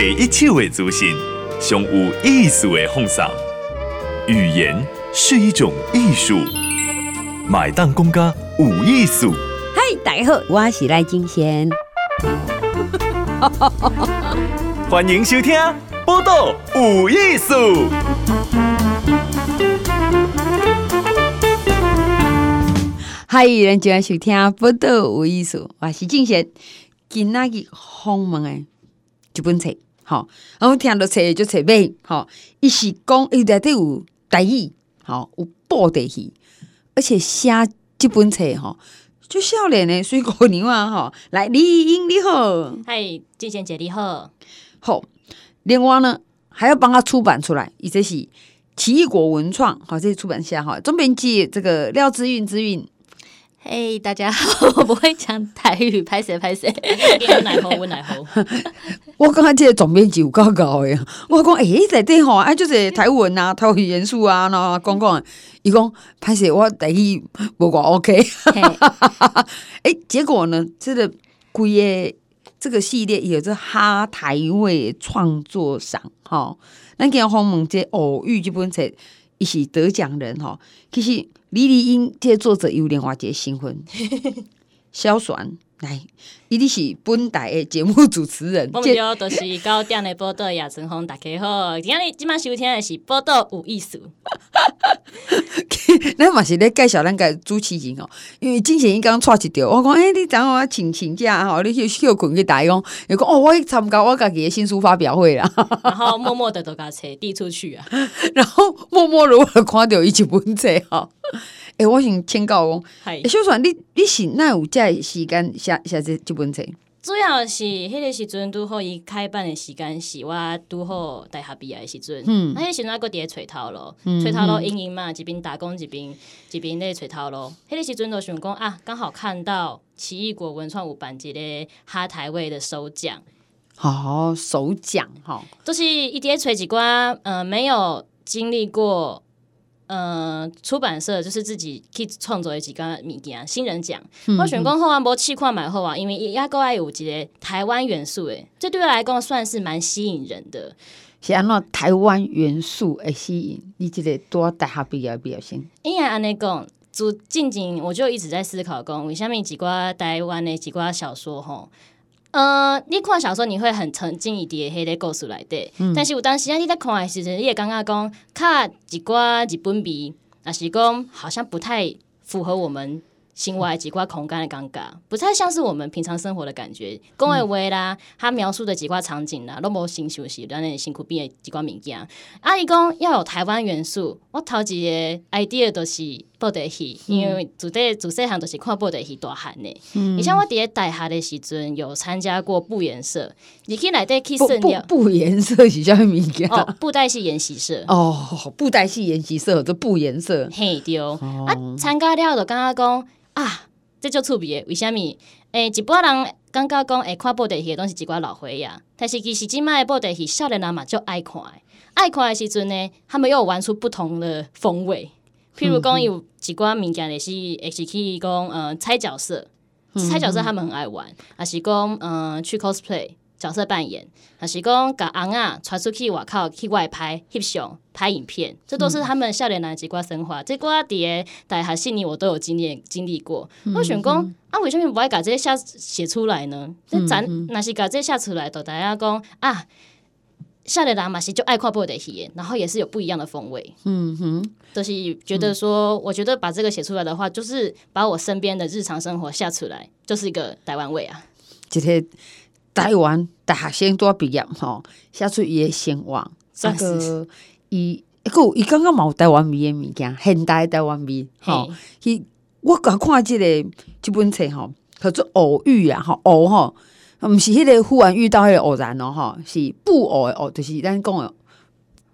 第一手的资讯，上有意思的放送。语言是一种艺术，买单公家有艺术。嗨，大家好，我是赖金贤。欢迎收听《报道有艺术》。嗨，人就爱收听《报道有艺术》，我是金贤。今仔日访问的一本册，好，然后听到册就册尾，好，伊是讲伊内底有台语，好有布袋戏，而且写即本册，哈，就少年的水果牛啊，吼，来李英你好，嗨，金贤姐你好，好，另外呢还要帮他出版出来，伊这是奇异果文创，好，这是出版社哈，总编辑这个廖之韵之韵。嘿，hey, 大家好，我不会讲台语，拍谁拍谁，温奶猴温奶猴。我刚刚 这个总编辑有够高的，我讲诶，在对吼，哎，就是台文啊，台语元素啊，然后讲讲，伊讲拍谁我台语不讲 OK。哎，结果呢，这个规个这个系列有这哈台味创作赏哈，咱今日访问这偶遇这本册，伊是得奖人哈，其实。李丽英这个作者有另外一个身份，萧璇来，伊你是本台的节目主持人。我们就都是九点的报道亚晨红，大家好。今日今晚收听的是报道有意思。咱嘛是咧介绍咱个主持人哦，因为之前伊刚带一条，我讲诶、欸，你等我请请假吼，你去休困去台讲，伊讲哦，我去参加我家己的新书发表会啦，然后默默的都甲册递出去啊，然后默默如何看到伊一本册哈，诶、欸，我想请教哦，诶是，小璇，你你是哪有这时间写写这这本册？主要是迄个时阵，拄好伊开办的时间是我拄好大学毕业的时阵。嗯，那迄时阵伫咧揣头路，揣头路，经营嘛，一边打工一边一边咧揣头路。迄个时阵就想讲啊，刚好看到奇异果文创有办一个哈台位的首奖。哦，首奖吼，就是伊伫咧揣一寡，呃，没有经历过。呃，出版社就是自己去创作的几个物件，新人奖。嗯、我选讲后啊，无试看买后啊，因为也也够爱有一个台湾元素诶，这对我来讲算是蛮吸引人的。是安怎台湾元素诶吸引？你这个多大学毕业毕业生？因为安尼讲，就近近我就一直在思考讲，为虾米几寡台湾的几寡小说吼。呃，你看小说你会很沉浸一点迄个故事内底，嗯、但是有当时啊，你在看的时阵，你也感觉讲，较一寡日本味，也是讲好像不太符合我们。心外几块空间的尴尬，不太像是我们平常生活的感觉。讲的话啦，他描述的几块场景啦，都无新熟悉，让人辛苦变的几块物件。阿姨讲要有台湾元素，我头一个 idea 都是布袋戏，因为自这自细汉都是看布袋戏大汉的。嗯，你像我伫个大学的时阵，有参加过布颜色，你可以来带去深料。布颜色是啥物件？哦，布袋戏演习社。哦，布袋戏演习社，这布颜色。嘿，对。哦、啊，参加了就刚刚讲。啊，这就趣味的，为什么？诶、欸，一般人感觉讲，会看布袋戏的拢是，一寡老岁仔，但是其实即卖的布袋戏，少年人嘛就爱看，爱看的时阵呢，他们又玩出不同的风味。譬如讲，有一寡物件也是，也是去讲，呃，猜角色，猜角色他们很爱玩，啊是讲，呃，去 cosplay。角色扮演，还是讲把昂啊传出去外口去外拍、翕相、拍影片，这都是他们少年人几挂生活。这挂伫个大学四年，我都有经验经历过。嗯、我想讲啊，为什么不爱把这些写写出来呢？那咱若是把这些写出来，都大家讲啊，少年人嘛是就爱看布袋戏，然后也是有不一样的风味。嗯哼，就是觉得说，我觉得把这个写出来的话，就是把我身边的日常生活写出来，就是一个台湾味啊。这些。台湾大学生都要毕业吼，写出伊诶生活。那个伊，个伊刚刚有台湾味诶物件，现代台湾味吼。伊我刚看这个即本册吼，叫做偶遇啊，吼偶吼，毋是迄个忽然遇到迄个偶然咯，吼是布偶诶偶，就是咱讲诶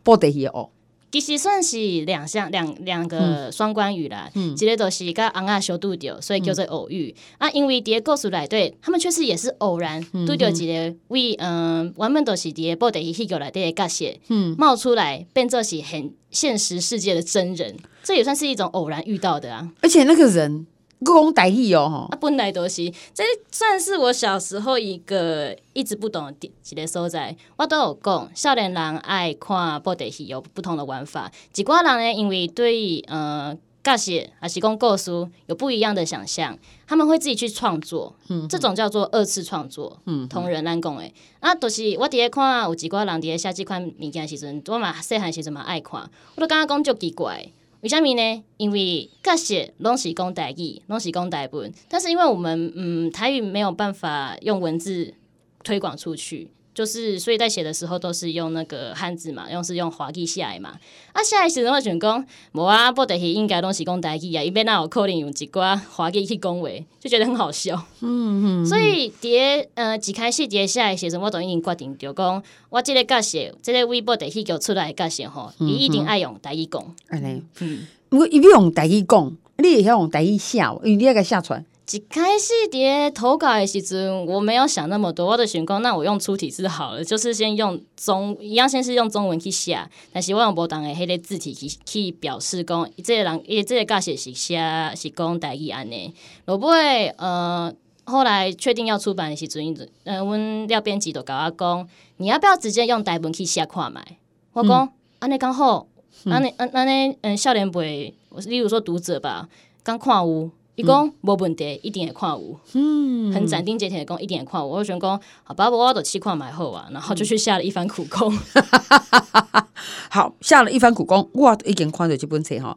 布袋戏诶偶。其实算是两项两两个双关语啦，嗯，一个就是甲翁仔小拄着，所以叫做偶遇、嗯、啊。因为伫个故事内底，他们确实也是偶然拄着一个为嗯，原本都是伫个布袋戏戏剧内底的角色，嗯，冒出来变作是很现实世界的真人，这也算是一种偶然遇到的啊。而且那个人讲台语哦，啊，本来都是，这算是我小时候一个一直不懂的一个所在。我都有讲，少年人爱看布袋戏有不同的玩法。几挂人呢，因为对呃尬写还是讲故事有不一样的想象，他们会自己去创作。嗯，这种叫做二次创作。嗯，同人来讲诶，啊，都、就是我伫咧看有几挂人伫咧写这款物件时阵，我嘛细汉时阵嘛爱看，我都感觉讲就奇怪。为虾米呢？因为各写拢是讲台语，拢是讲台文，但是因为我们嗯台语没有办法用文字推广出去，就是所以在写的时候都是用那个汉字嘛，用是用华语写的嘛。啊，写的时阵我想讲，无啊，布袋戏应该拢是讲台语啊，伊边那有可能用一寡华语去讲话，就觉得很好笑。嗯嗯。所以伫呃一开始伫写的时阵，我都已经决定着讲，我即个尬写，这个微博第去叫出来的尬写吼，伊一定爱用台语讲。安尼，嗯。如果伊要用台语讲，你会晓用台语写，因为你要个写出来。一开始伫投稿的时阵，我没有想那么多，我的想讲，那我用粗体字好了，就是先用中一样，先是用中文去写，但是我用不同的迄个字体去去表示讲，这个人伊这个尬写是写是讲台语安尼。落尾呃，后来确定要出版的时阵，呃，阮廖编辑就甲我讲，你要不要直接用台文去写看卖？我讲安尼刚好。安尼安安尼嗯，少年辈，例如说读者吧，刚看有，伊讲无问题，一定会看有，嗯，很斩钉截铁的讲，一定会看有。我就想讲，好吧，我都去看买好啊，然后就去下了一番苦功。嗯、好，下了一番苦功，哇，已经看到这本册吼。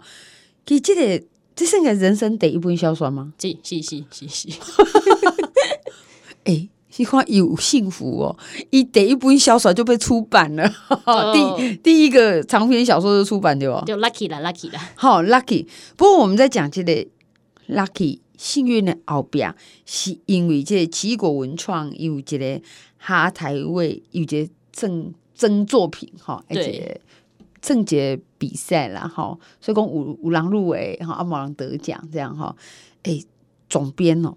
其实这个这是个人生第一本小说吗？是是是是是。哎。你看有幸福哦，一第一本小说就被出版了，哦、第第一个长篇小说就出版对吧？就 lucky 啦，lucky 啦，好 lucky。不过我们在讲这个 lucky 幸运的后边，是因为这个奇异果文创有一个哈台位有一个征征作品哈，而且征节比赛啦吼，所以讲有有人入围吼，啊无人得奖这样哈，哎，总编哦。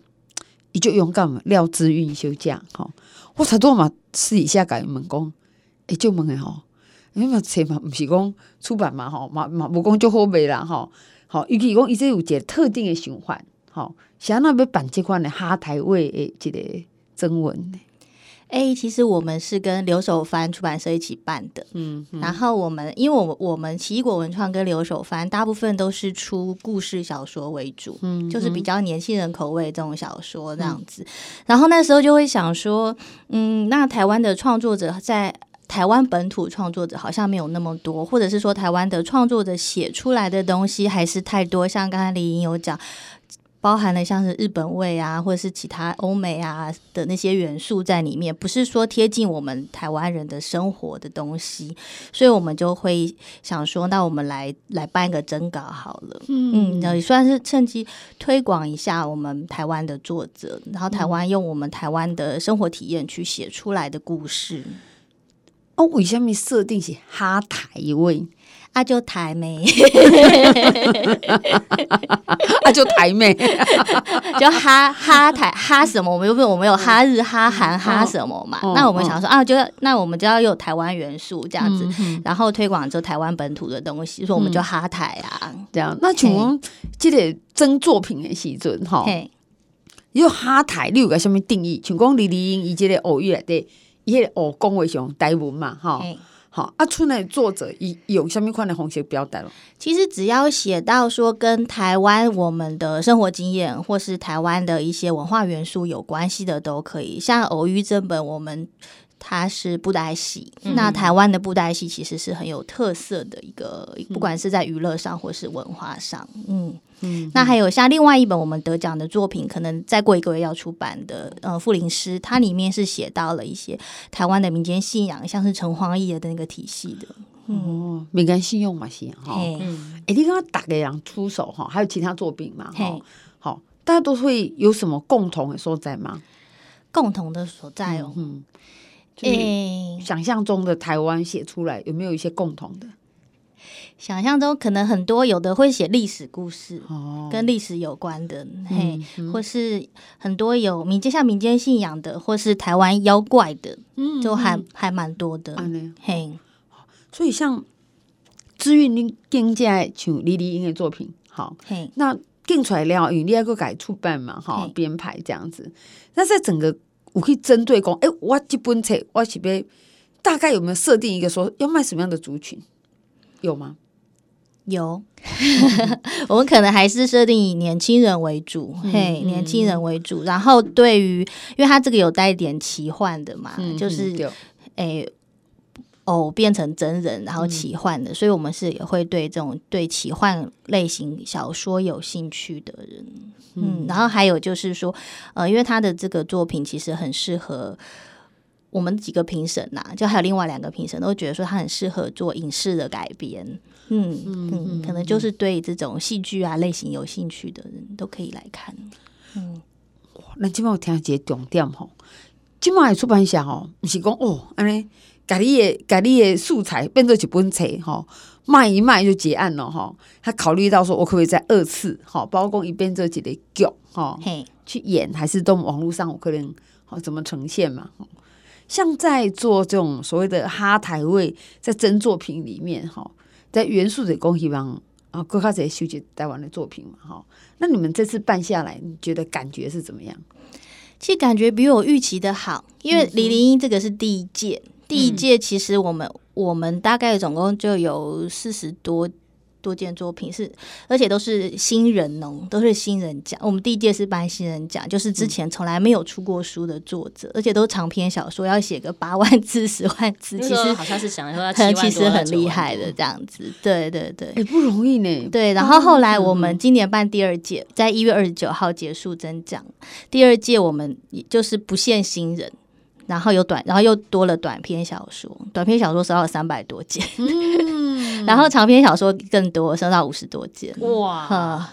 伊就勇敢嘛，廖之韵休假吼，我才多嘛私底下甲伊问讲，诶，就问诶吼，因为嘛册嘛毋是讲出版嘛吼，嘛嘛无讲就好卖啦吼，吼，尤其讲伊这有一个特定的循环，吼，是安怎要办这款的哈台味诶一个征文呢？哎、欸，其实我们是跟留守番出版社一起办的，嗯，嗯，然后我们因为我们我们奇异果文创跟留守番大部分都是出故事小说为主，嗯，就是比较年轻人口味这种小说这样子，嗯、然后那时候就会想说，嗯，那台湾的创作者在台湾本土创作者好像没有那么多，或者是说台湾的创作者写出来的东西还是太多，像刚才李莹有讲。包含了像是日本味啊，或者是其他欧美啊的那些元素在里面，不是说贴近我们台湾人的生活的东西，所以我们就会想说，那我们来来办一个征稿好了，嗯，也算是趁机推广一下我们台湾的作者，然后台湾用我们台湾的生活体验去写出来的故事。哦，为什么设定是哈台味？啊，就台妹，啊，就台妹，就哈哈台哈什么？我们又不是我们有哈日、哈韩、哈什么嘛？那我们想说啊，就那我们就要有台湾元素这样子，然后推广就台湾本土的东西，所以我们就哈台啊，这样。那请问，这个真作品的时阵哈，有哈台，你有个什么定义？像讲李丽英以这个偶遇来的，伊个偶讲为上台文嘛，哈。好啊，出来作者以有什么款的红色标带了？其实只要写到说跟台湾我们的生活经验，或是台湾的一些文化元素有关系的都可以。像偶遇这本，我们它是布袋戏，嗯、那台湾的布袋戏其实是很有特色的一个，嗯、不管是在娱乐上或是文化上，嗯。嗯，那还有像另外一本我们得奖的作品，可能再过一个月要出版的，呃，《富林诗》，它里面是写到了一些台湾的民间信仰，像是城隍爷的那个体系的。哦，民间信用嘛，是哈。哎、嗯欸，你刚刚打个样出手哈，还有其他作品嘛？哈，好，大家都会有什么共同的所在吗？共同的所在哦，嗯，嗯，想象中的台湾写出来有没有一些共同的？想象中可能很多，有的会写历史故事，哦、跟历史有关的，嗯、嘿，嗯、或是很多有民间像民间信仰的，或是台湾妖怪的，嗯，就还、嗯、还蛮多的，嗯、嘿。所以像志韵你更加像李丽英的作品，好，嘿，那定出来了，因为你还个改出版嘛，哈，编排这样子。那在整个我可以针对讲，哎、欸，我这本册我是要大概有没有设定一个说要卖什么样的族群？有吗？有，我们可能还是设定以年轻人为主，嗯、嘿，年轻人为主。然后对于，因为它这个有带一点奇幻的嘛，嗯、就是，诶、欸，偶变成真人，然后奇幻的，嗯、所以我们是也会对这种对奇幻类型小说有兴趣的人，嗯，嗯然后还有就是说，呃，因为他的这个作品其实很适合。我们几个评审呐，就还有另外两个评审都觉得说他很适合做影视的改编，嗯嗯，嗯，可能就是对这种戏剧啊类型有兴趣的人都可以来看。嗯，哇那今晚我听一个重点吼，今晚的出版社吼，不是讲哦，安尼，把你的把你的素材变做一本册吼，卖一卖就结案了哈。他考虑到说，我可不可以再二次哈，包括一边做几个剧哈，嘿，去演还是到网络上我可能好怎么呈现嘛？像在做这种所谓的哈台位，在真作品里面哈，在元素的工希望啊，各开始修结台湾的作品嘛哈。那你们这次办下来，你觉得感觉是怎么样？其实感觉比我预期的好，因为李玲英这个是第一届，嗯、第一届其实我们我们大概总共就有四十多。多件作品是，而且都是新人哦，都是新人奖。我们第一届是颁新人奖，就是之前从来没有出过书的作者，嗯、而且都长篇小说，要写个八万字、十万字，其实好像是想说他 其实很厉害的这样子。对对对，也、欸、不容易呢。对，然后后来我们今年办第二届，在一月二十九号结束征奖。第二届我们就是不限新人。然后有短，然后又多了短篇小说，短篇小说收到三百多件，嗯、然后长篇小说更多，收到五十多件。哇，呵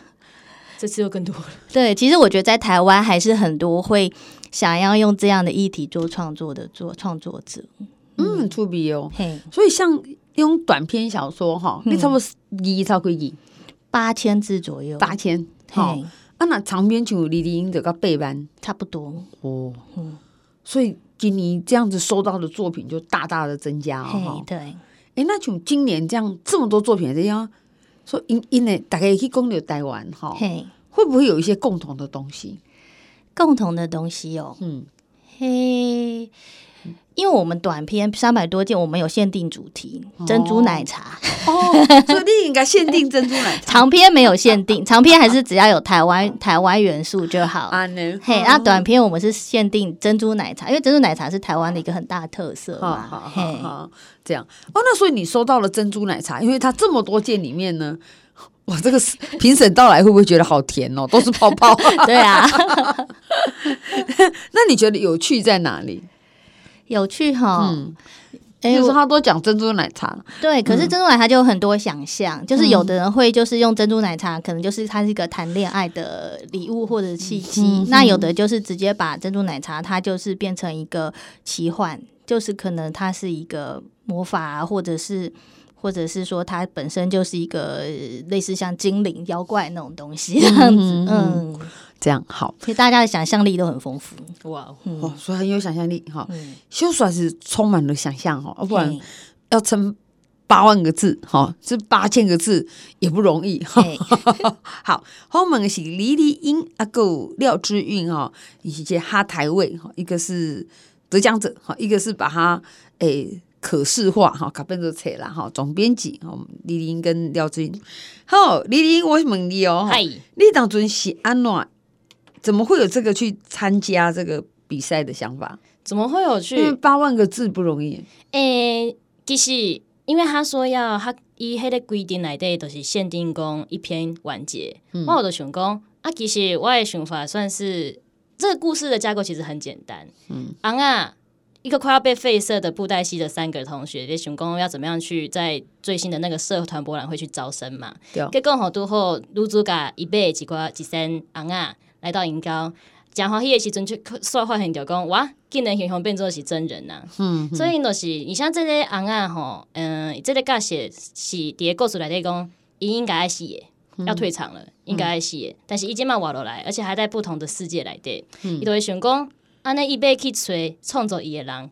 这次又更多了。对，其实我觉得在台湾还是很多会想要用这样的议题做创作的做创作者，嗯，很出名哦。嘿，所以像用短篇小说哈，你差不多一超过一。八千字左右，八千。嘿，啊，那长篇就李丽英这个背班差不多。哦。嗯，所以。今年这样子收到的作品就大大的增加哦。对，哎，那从今年这样这么多作品这样说，因因为大概去攻略台湾哈，会不会有一些共同的东西？共同的东西哦，嗯，嘿。因为我们短篇三百多件，我们有限定主题珍珠奶茶哦，所以你应该限定珍珠奶茶。长篇没有限定，长篇还是只要有台湾台湾元素就好。啊，嘿，那短篇我们是限定珍珠奶茶，因为珍珠奶茶是台湾的一个很大的特色嘛。好好好，这样哦，那所以你收到了珍珠奶茶，因为它这么多件里面呢，哇，这个评审到来会不会觉得好甜哦？都是泡泡。对啊，那你觉得有趣在哪里？有趣哈，嗯，哎，有时候他都讲珍珠奶茶，对，可是珍珠奶茶就有很多想象，嗯、就是有的人会就是用珍珠奶茶，可能就是它是一个谈恋爱的礼物或者契机，嗯、那有的就是直接把珍珠奶茶它就是变成一个奇幻，就是可能它是一个魔法啊，或者是或者是说它本身就是一个类似像精灵妖怪那种东西这样子，嗯。嗯这样好，其实大家的想象力都很丰富。哇，哦，所以很有想象力哈。修出来是充满了想象哈，不然要撑八万个字哈，这八千个字也不容易哈。好，后面是李丽英阿够廖之韵哈，以及哈台味哈，一个是得奖者哈，一个是把它诶可视化哈，卡变做册啦哈。总编辑哈，李玲跟廖之韵。好，李玲，我问你哦，嗨，你当阵是安怎？怎么会有这个去参加这个比赛的想法？怎么会有去？因为八万个字不容易。诶、欸，其实因为他说要他以迄个规定来的，都是限定讲一篇完结。嗯、我有的想讲啊，其实我的想法算是这个故事的架构其实很简单。嗯，昂啊，一个快要被废社的布袋戏的三个同学，在想讲要怎么样去在最新的那个社团博览会去招生嘛？对。结果好多后，女主角一辈几个几三啊。来到银高，讲欢喜的时阵就说发现就讲哇，竟然形象变做是真人呐、啊！嗯，所以就是你像这个案啊吼，嗯，这个角色是伫个故事来底讲，伊应该爱死的，嗯、要退场了，应该爱死的，嗯、但是伊即嘛活落来，而且还在不同的世界来底，伊都会想讲，安尼伊要去找创作伊的人，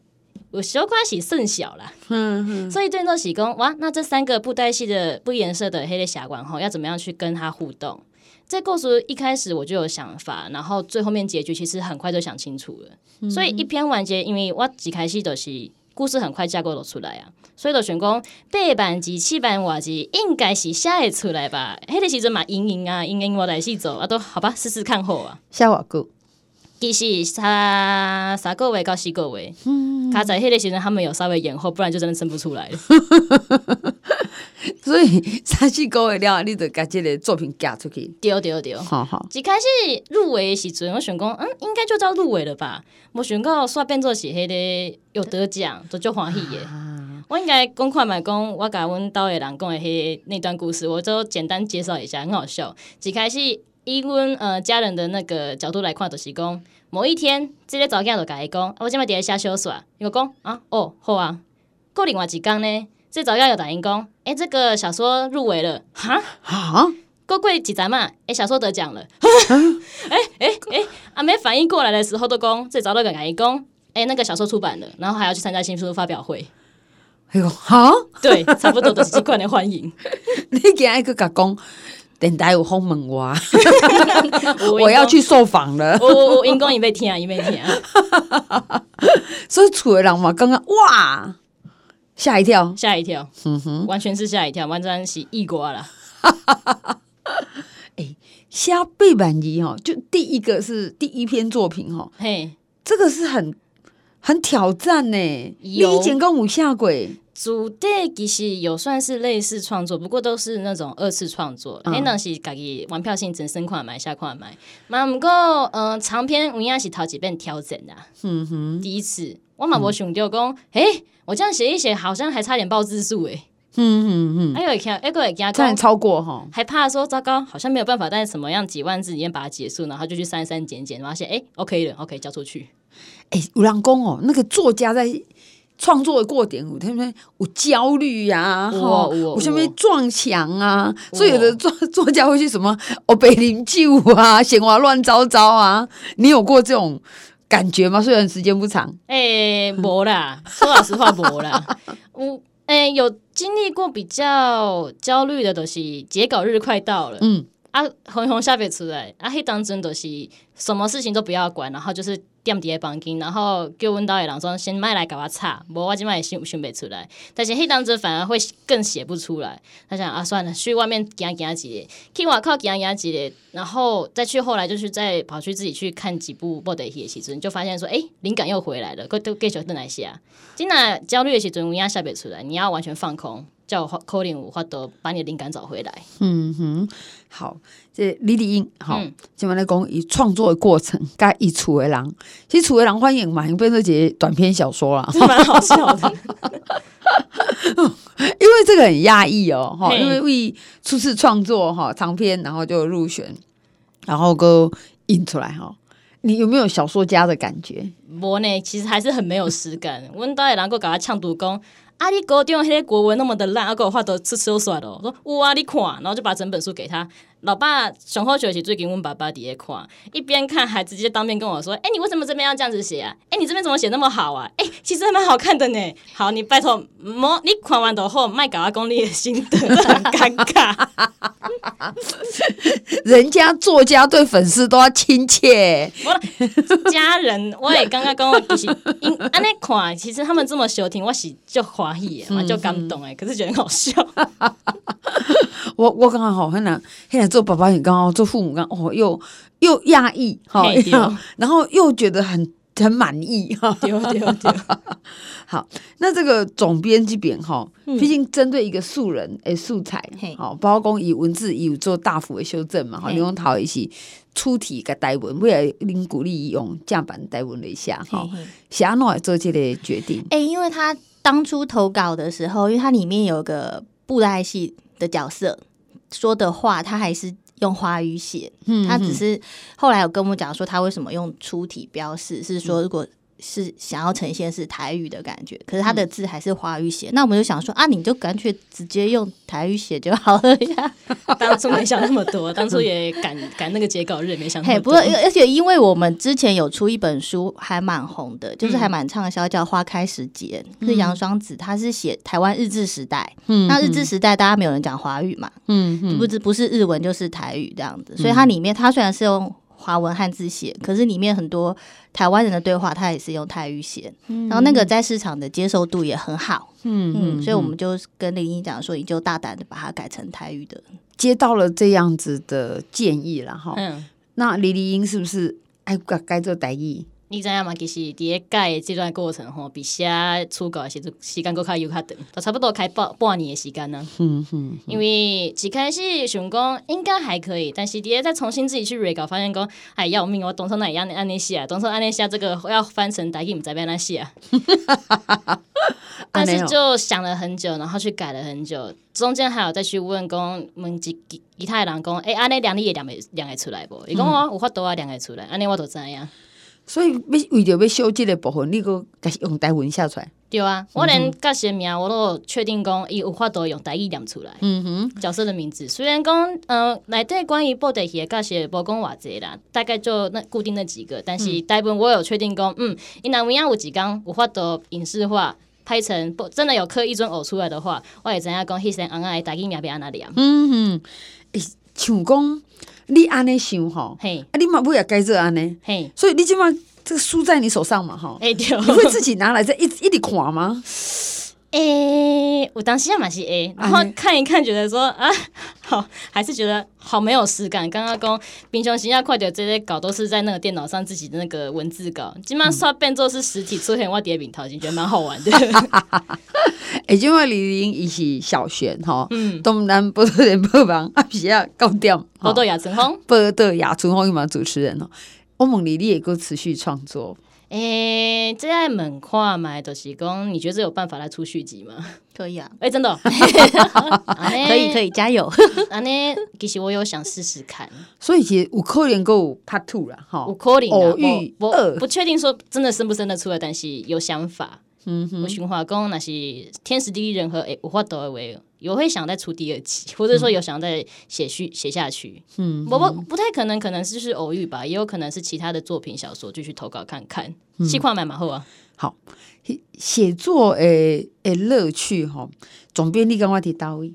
有小可是甚小啦。嗯嗯，所以对那是讲哇，那这三个布袋戏的不颜色的黑的侠官吼，要怎么样去跟他互动？这故事一开始我就有想法，然后最后面结局其实很快就想清楚了。嗯、所以一篇完结，因为我一开始都是故事很快架构都出来啊，所以就想讲八版及、七版瓦字应该是写得出来吧？迄个时阵嘛，赢赢啊，赢赢我来去走啊，都好吧，试试看好啊。写偌久？其实三三个月到四个月，嗯，卡在迄个时阵他们有稍微延后，不然就真的生不出来了。所以三四个月了，你就把这个作品嫁出去。对对对，好好。一开始入围的时阵，我想讲，嗯，应该就叫入围了吧？我想到煞变做是迄个有得奖，就就欢喜耶。啊、我应该公开买讲，我甲阮兜的人讲的迄那段故事，我就简单介绍一下，很好笑。一开始。以阮呃家人的那个角度来看，就是讲某一天，这个查某囝就甲伊讲，我今麦伫咧写小说，伊就讲啊，哦，好啊。过另外一工呢，这查某囝又答应讲，诶、欸，这个小说入围了，哈哈。过过几集嘛，诶、欸，小说得奖了，诶诶诶，阿没反应过来的时候，都讲这查某囝甲伊讲，诶、欸，那个小说出版了，然后还要去参加新书发表会。哎呦，哈，对，差不多都是这款的欢迎。你今日个甲讲。电台有访问我，我要去受访了。我我我因公已被听啊，已被听啊。所以厝的人嘛，刚刚哇，吓一跳，吓一跳，嗯哼，完全是吓一跳，完全是异国了。哎，写八万字哈，就第一个是第一篇作品哈，嘿，这个是很很挑战呢。有你以前跟我下轨。主题其实有算是类似创作，不过都是那种二次创作。迄当时家己玩票性质，先看买下看买。嘛毋过，嗯、呃，长篇有影是头几遍调整的。嗯哼，第一次我嘛无想到讲，哎、嗯欸，我这样写一写，好像还差点爆字数诶。嗯嗯嗯，还有一条，一个会惊，差点超过哈，还怕说糟糕，好像没有办法，但是什么样几万字里面把它结束，然后就去删删减减，然后写哎，OK 了，OK 交出去。哎、欸，有人讲哦，那个作家在。创作的过程，有他们有焦虑呀，哈，有什么撞墙啊，所以有的作 作家会去什么哦，北林救啊，闲话乱糟糟啊，你有过这种感觉吗？虽然时间不长，诶、欸，没啦，说老实话，没啦。我诶、欸、有经历过比较焦虑的，都是截稿日快到了，嗯，啊，红红下边出来，啊，迄当真都是什么事情都不要管，然后就是。点伫个房间，然后叫阮兜的人说先莫来甲我吵，无我即摆也想想不出来。但是迄当真反而会更写不出来。他想啊，算了，去外面行行一个，去外口行行一日，然后再去后来就是再跑去自己去看几部布袋戏的时阵，就发现说，哎、欸，灵感又回来了，搁都继续等来写。真的焦虑的时阵，有影写袂出来，你要完全放空。叫我可能有法度把你的灵感找回来。嗯哼，好，这李丽英，好，今晚来讲以创作的过程，甲一厝的人，其实厝的人欢迎嘛，变成一个短篇小说啦，蛮好笑的。因为这个很压抑哦，哈，因为为初次创作哈长篇，然后就入选，然后ก็印出来哈。你有没有小说家的感觉？我呢，其实还是很没有实感。我们导演能够搞他呛读工。啊！你高中迄个国文那么的烂，啊，给我画得吃吃又帅的。我说有啊，你看，然后就把整本书给他。老爸上好学习，最近问爸爸底下看，一边看还直接当面跟我说：“哎、欸，你为什么这边要这样子写啊？哎、欸，你这边怎么写那么好啊？哎、欸，其实还蛮好看的呢。好，你拜托，莫你看完的后卖搞阿公你的心得，很尴尬。人家作家对粉丝都要亲切，我家人我也刚刚跟我其实因安尼看，其实他们这么喜欢我是就欢喜的嘛，就感动哎，可是觉得很好笑。我我刚刚好很难很难。做爸爸也刚好，做父母刚哦，又又压抑哈，然后又觉得很很满意哈，丢丢丢。好，那这个总编辑编哈，毕竟针对一个素人诶素材，好，包括以文字有做大幅的修正嘛，哈，你用陶一起出题个台文，为了您鼓励用正版台文了一下哈，想要做这个决定？哎，因为他当初投稿的时候，因为它里面有个布袋戏的角色。说的话，他还是用华语写。嗯，他只是后来有跟我讲说，他为什么用粗体标示，是说如果是想要呈现是台语的感觉，可是他的字还是华语写。嗯、那我们就想说啊，你就干脆直接用台语写就好了呀。当初没想那么多，当初也赶赶那个截稿日，没想那么多。不过而且因为我们之前有出一本书，还蛮红的，就是还蛮畅销，叫《花开时节》，嗯、是杨双子，他是写台湾日治时代。嗯，那日治时代大家没有人讲华语嘛？嗯嗯，不是不是日文就是台语这样子，所以它里面它虽然是用。华文汉字写，可是里面很多台湾人的对话，他也是用泰语写，嗯、然后那个在市场的接受度也很好，嗯嗯，所以我们就跟林英讲说，你就大胆的把它改成台语的，接到了这样子的建议了哈，嗯，那李丽英是不是爱改改做台语？你知影嘛？其实伫咧改这段过程吼，比写初稿的时时间搁较又较长，都差不多开半半年的时间呢。嗯嗯。因为一开始想讲应该还可以，但是伫咧再重新自己去 re 稿，发现讲哎要命！我当初哪样安尼写，当初安尼写这个要翻成台语，毋知要安怎写。但是就想了很久，然后去改了很久，中间还有再去问讲问几其他的人讲，哎安尼量你也量会量会出来不？伊讲我有法度啊量会出来，安尼我都知影。所以要为着要修这个部分，你个开始用台文写出来。对啊，我连角色名我都确定讲，伊有法度用台语念出来。嗯哼，角色的名字虽然讲，呃，内底关于布袋戏的角色无讲偌济啦，大概就那固定那几个，但是大部分我有确定讲，嗯，伊若有影有几工有法度影视化拍成不真的有刻一尊偶出来的话，我会知影讲，迄声昂的台语名要安怎念。嗯哼，诶，像讲。你安尼想吼，嘿，啊，你嘛不也该做安尼，嘿，所以你今晚这个书在你手上嘛，吼，哎，对，你会自己拿来再一一直看吗？诶、欸，我当时也蛮是诶，然后看一看，觉得说啊，好，还是觉得好没有实感。刚刚讲平常时要快点，这些稿都是在那个电脑上自己的那个文字稿，今晚刷变作是实体出现，我第二饼头已经觉得蛮好玩的。诶，因为李玲伊是小璇哈，嗯，东南波多连播房阿皮亚高调，波多亚春风，波多亚春风，伊嘛主持人哦，我问你，你也够持续创作。诶、欸，这样门跨买的是讲，你觉得有办法来出续集吗？可以啊，哎、欸，真的、喔，可以可以加油。安尼其实我有想试试看，所以其实有可能够 part two 了哈，有可能偶遇不不确定说真的生不生得出来，但是有想法。嗯哼，我循话讲那是天时地利人和，诶，有法度的话。有会想再出第二集，或者说有想再写续写下去。嗯，不不不太可能，可能是就是偶遇吧，也有可能是其他的作品小说，就去投稿看看。细况蛮蛮厚啊。好，写作诶诶乐趣哈，总编你跟我提到位，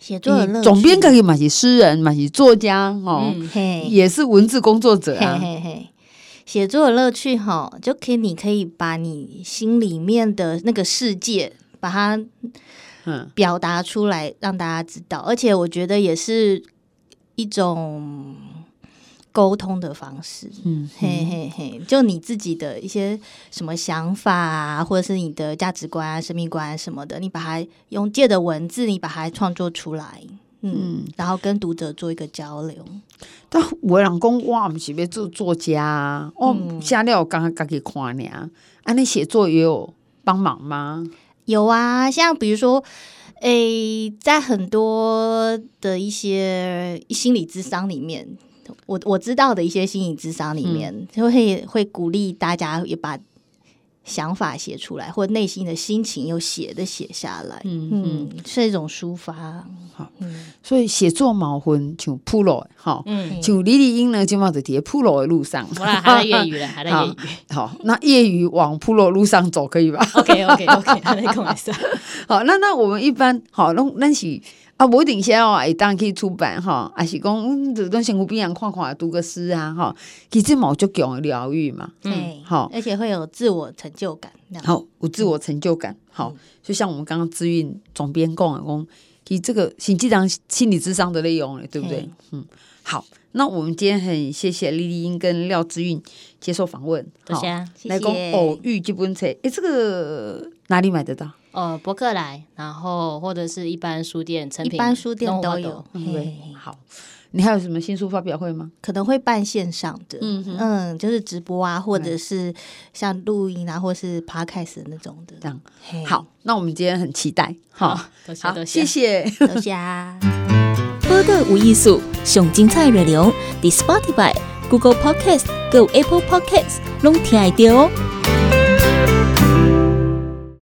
写作的乐趣，总编可以嘛是诗人嘛是作家哦，也是文字工作者啊。嘿嘿，写作的乐趣哈，就可以你可以把你心里面的那个世界把它。表达出来让大家知道，而且我觉得也是一种沟通的方式。嗯，嘿嘿嘿，就你自己的一些什么想法啊，或者是你的价值观啊、生命观啊什么的，你把它用借的文字，你把它创作出来，嗯，然后跟读者做一个交流。但我老公哇，不是要做作家，哦，写了刚刚自己看呢。啊，你写作也有帮忙吗？有啊，像比如说，诶、欸，在很多的一些心理智商里面，我我知道的一些心理智商里面，嗯、就会会鼓励大家也把。想法写出来，或内心的心情又写的写下来，嗯嗯，是一种抒发。好，嗯、所以写作毛魂就铺路，哈，嗯，就李丽英呢，就嘛在在铺路的路上，还在业余了，还在业余。好，那业余往铺路路上走可以吧？OK OK OK，还在开始。好，那那我们一般好，那那是。啊，不一定写哦，会当去出版哈，还是讲嗯，这段辛苦边人看看，读个诗啊哈，其实冇足够疗愈嘛，嗯，好，而且会有自我成就感，好，有自我成就感，好，就像我们刚刚资讯总编讲的讲，其实这个是这张心理智商的内容，对不对？嗯，好，那我们今天很谢谢李丽英跟廖姿韵接受访问，好，谢谢，来讲偶遇这本册，诶，这个哪里买得到？呃，博客来，然后或者是一般书店、成品、一般书店都有。对，好，你还有什么新书发表会吗？可能会办线上的，嗯嗯，就是直播啊，或者是像录音啊，或是 podcast 那种的。这样，好，那我们今天很期待。好，好，谢谢，多谢。播客无艺术，上精彩内容，The Spotify、Google Podcast、Go Apple Podcasts，拢听得到哦。